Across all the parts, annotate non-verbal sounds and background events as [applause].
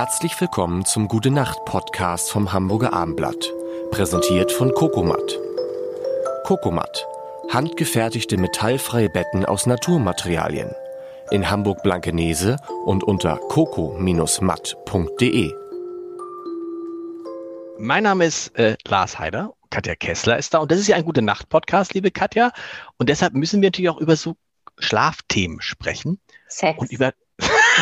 Herzlich willkommen zum Gute Nacht Podcast vom Hamburger Armblatt. Präsentiert von Kokomat. Kokomat. Handgefertigte metallfreie Betten aus Naturmaterialien. In Hamburg-Blankenese und unter coco-matt.de. Mein Name ist äh, Lars Heider. Katja Kessler ist da und das ist ja ein Gute Nacht Podcast, liebe Katja. Und deshalb müssen wir natürlich auch über so Schlafthemen sprechen. Sex. Und über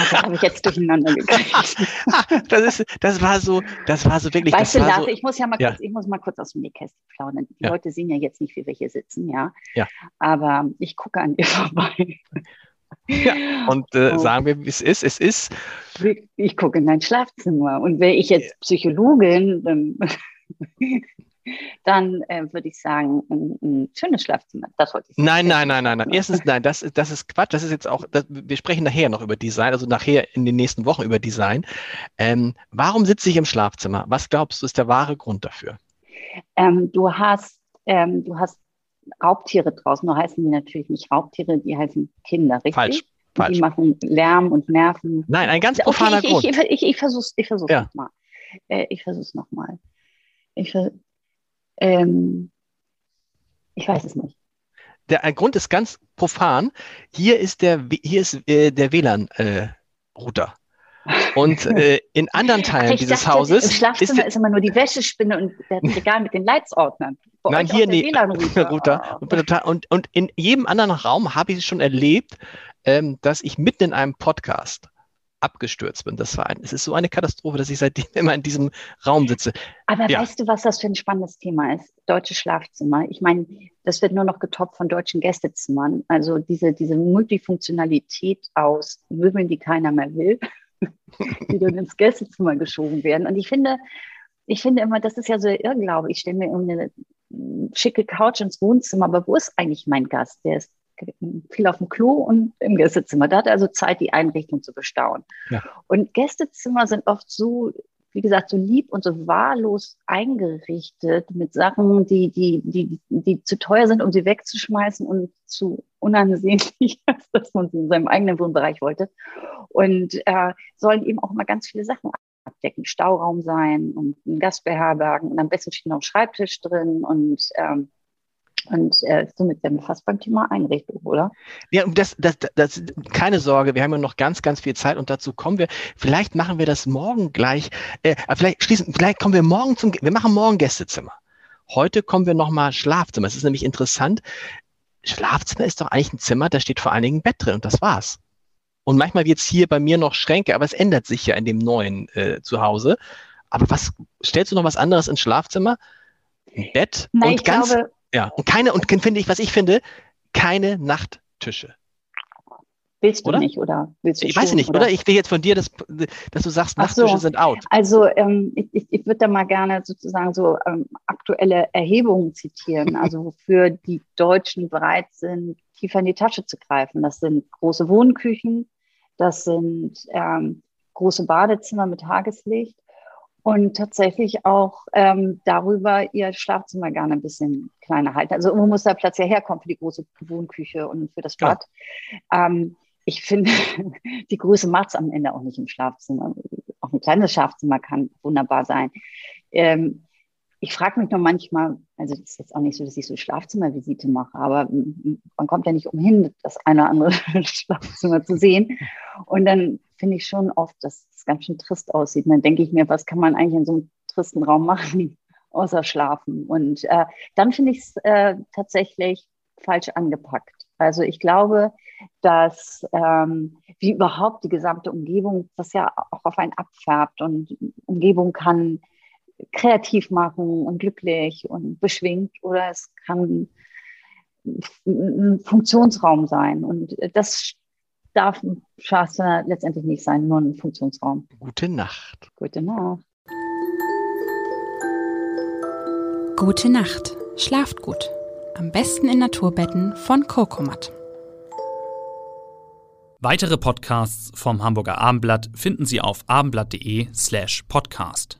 Also habe ich jetzt durcheinander gekriegt. [laughs] das ist, das war so, das war so wirklich. Weißt du, das Lars, so, ich muss ja mal Ja. kurz, ich muss mal kurz aus dem Nähkästchen plaudern. Die Ja. Leute sehen ja jetzt nicht, wie wir hier sitzen, ja. Ja. Aber ich gucke an dir [laughs] vorbei. Ja, und äh, Oh. sagen wir, wie es ist. Es ist, Ich gucke in dein Schlafzimmer. Und wäre ich jetzt Psychologin, dann, [laughs] dann äh, würde ich sagen, ein, ein schönes Schlafzimmer. Das wollte ich sagen. nein, nein, nein, nein, nein. Erstens, nein, das, ist- das ist Quatsch. Das ist jetzt auch, das, wir sprechen nachher noch über Design, also nachher in den nächsten Wochen über Design. Ähm, warum sitze ich im Schlafzimmer? Was glaubst du, ist der wahre Grund dafür? Ähm, du hast, ähm, du hast Raubtiere draußen. Nur heißen die natürlich nicht Raubtiere, die heißen Kinder, richtig? Falsch, falsch. Die machen Lärm und Nerven. Nein, ein ganz profaner okay, ich, Grund. ich, ich, ich, ich versuch's, ich versuch's Ja. nochmal. Äh, ich versuch's nochmal. Ich, ver ähm, ich weiß es nicht. der ein Grund ist ganz profan. Hier ist der, hier ist äh, der WLAN-Router. Und äh, in anderen Teilen Ach, dieses dachte, Hauses Im Schlafzimmer ist ist, immer nur die Wäschespinne und das [laughs] Regal mit den Leitsordnern. Bei Nein, hier nee, WLAN-Router. [laughs] Router. Und, und in jedem anderen Raum habe ich es schon erlebt, ähm, dass ich mitten in einem Podcast abgestürzt bin. Das war ein, es ist so eine Katastrophe, dass ich seitdem [laughs] immer in diesem Raum sitze. Aber Ja. weißt du, was das für ein spannendes Thema ist? Deutsche Schlafzimmer. Ich meine, das wird nur noch getoppt von deutschen Gästezimmern. Also diese, diese Multifunktionalität aus Möbeln, die keiner mehr will, [laughs] die dann ins Gästezimmer geschoben werden. Und ich finde, ich finde immer, das ist ja so der Irrglaube. Ich stelle mir mm, schicke Couch ins Wohnzimmer, aber wo ist eigentlich mein Gast? Der ist viel auf dem Klo und im Gästezimmer. Da hat er also Zeit, die Einrichtung zu bestaunen. Ja. Und Gästezimmer sind oft so, wie gesagt, so lieb und so wahllos eingerichtet mit Sachen, die, die, die, die zu teuer sind, um sie wegzuschmeißen und zu unansehnlich, [laughs] als dass man sie in seinem eigenen Wohnbereich wollte. Und äh, sollen eben auch immer ganz viele Sachen abdecken. Stauraum sein und einen Gast beherbergen und am besten steht noch ein Schreibtisch drin und ähm, und äh, somit sind wir fast beim Thema Einrichtung, oder? Ja, und das, das, das, keine Sorge, wir haben ja noch ganz, ganz viel Zeit und dazu kommen wir. Vielleicht machen wir das morgen gleich. Äh, vielleicht schließen, vielleicht kommen wir morgen zum, wir machen morgen Gästezimmer. Heute kommen wir nochmal Schlafzimmer. Es ist nämlich interessant. Schlafzimmer ist doch eigentlich ein Zimmer, da steht vor allen Dingen ein Bett drin und das war's. Und manchmal wird's hier bei mir noch Schränke, aber es ändert sich ja in dem neuen äh, Zuhause. Aber was, stellst du noch was anderes ins Schlafzimmer? Ein Bett Nein, und ganz, glaube, ja, und keine, und finde ich, was ich finde, keine Nachttische. willst du oder? nicht, oder willst du Ich weiß schon, nicht, oder? Ich will jetzt von dir, dass, dass du sagst, Ach so. Nachttische sind out. Also ähm, ich, ich, ich würde da mal gerne sozusagen so ähm, aktuelle Erhebungen zitieren, also wofür die Deutschen bereit sind, tiefer in die Tasche zu greifen. Das sind große Wohnküchen, das sind ähm, große Badezimmer mit Tageslicht und tatsächlich auch ähm, darüber ihr Schlafzimmer gerne ein bisschen kleiner halten. Also irgendwo muss der Platz ja herkommen für die große Wohnküche und für das. Bad. Ähm, ich finde, [laughs] die Größe macht es am Ende auch nicht im Schlafzimmer. Auch ein kleines Schlafzimmer kann wunderbar sein. Ähm, ich frage mich noch manchmal, also es ist jetzt auch nicht so, dass ich so Schlafzimmervisite mache, aber man kommt ja nicht umhin, das eine oder andere [laughs] Schlafzimmer zu sehen. Und dann finde ich schon oft, dass es ganz schön trist aussieht. Und dann denke ich mir, was kann man eigentlich in so einem tristen Raum machen, [laughs] außer schlafen? Und äh, dann finde ich es äh, tatsächlich falsch angepackt. Also ich glaube, dass ähm, wie überhaupt die gesamte Umgebung das ja auch auf einen abfärbt und Umgebung kann kreativ machen und glücklich und beschwingt oder es kann ein Funktionsraum sein und das darf ein Schlafzimmer letztendlich nicht sein, nur ein Funktionsraum. Gute Nacht. Gute Nacht. Gute Nacht. Schlaft gut. Am besten in Naturbetten von Kokomat. Weitere Podcasts vom Hamburger Abendblatt finden Sie auf abendblatt.de slash podcast.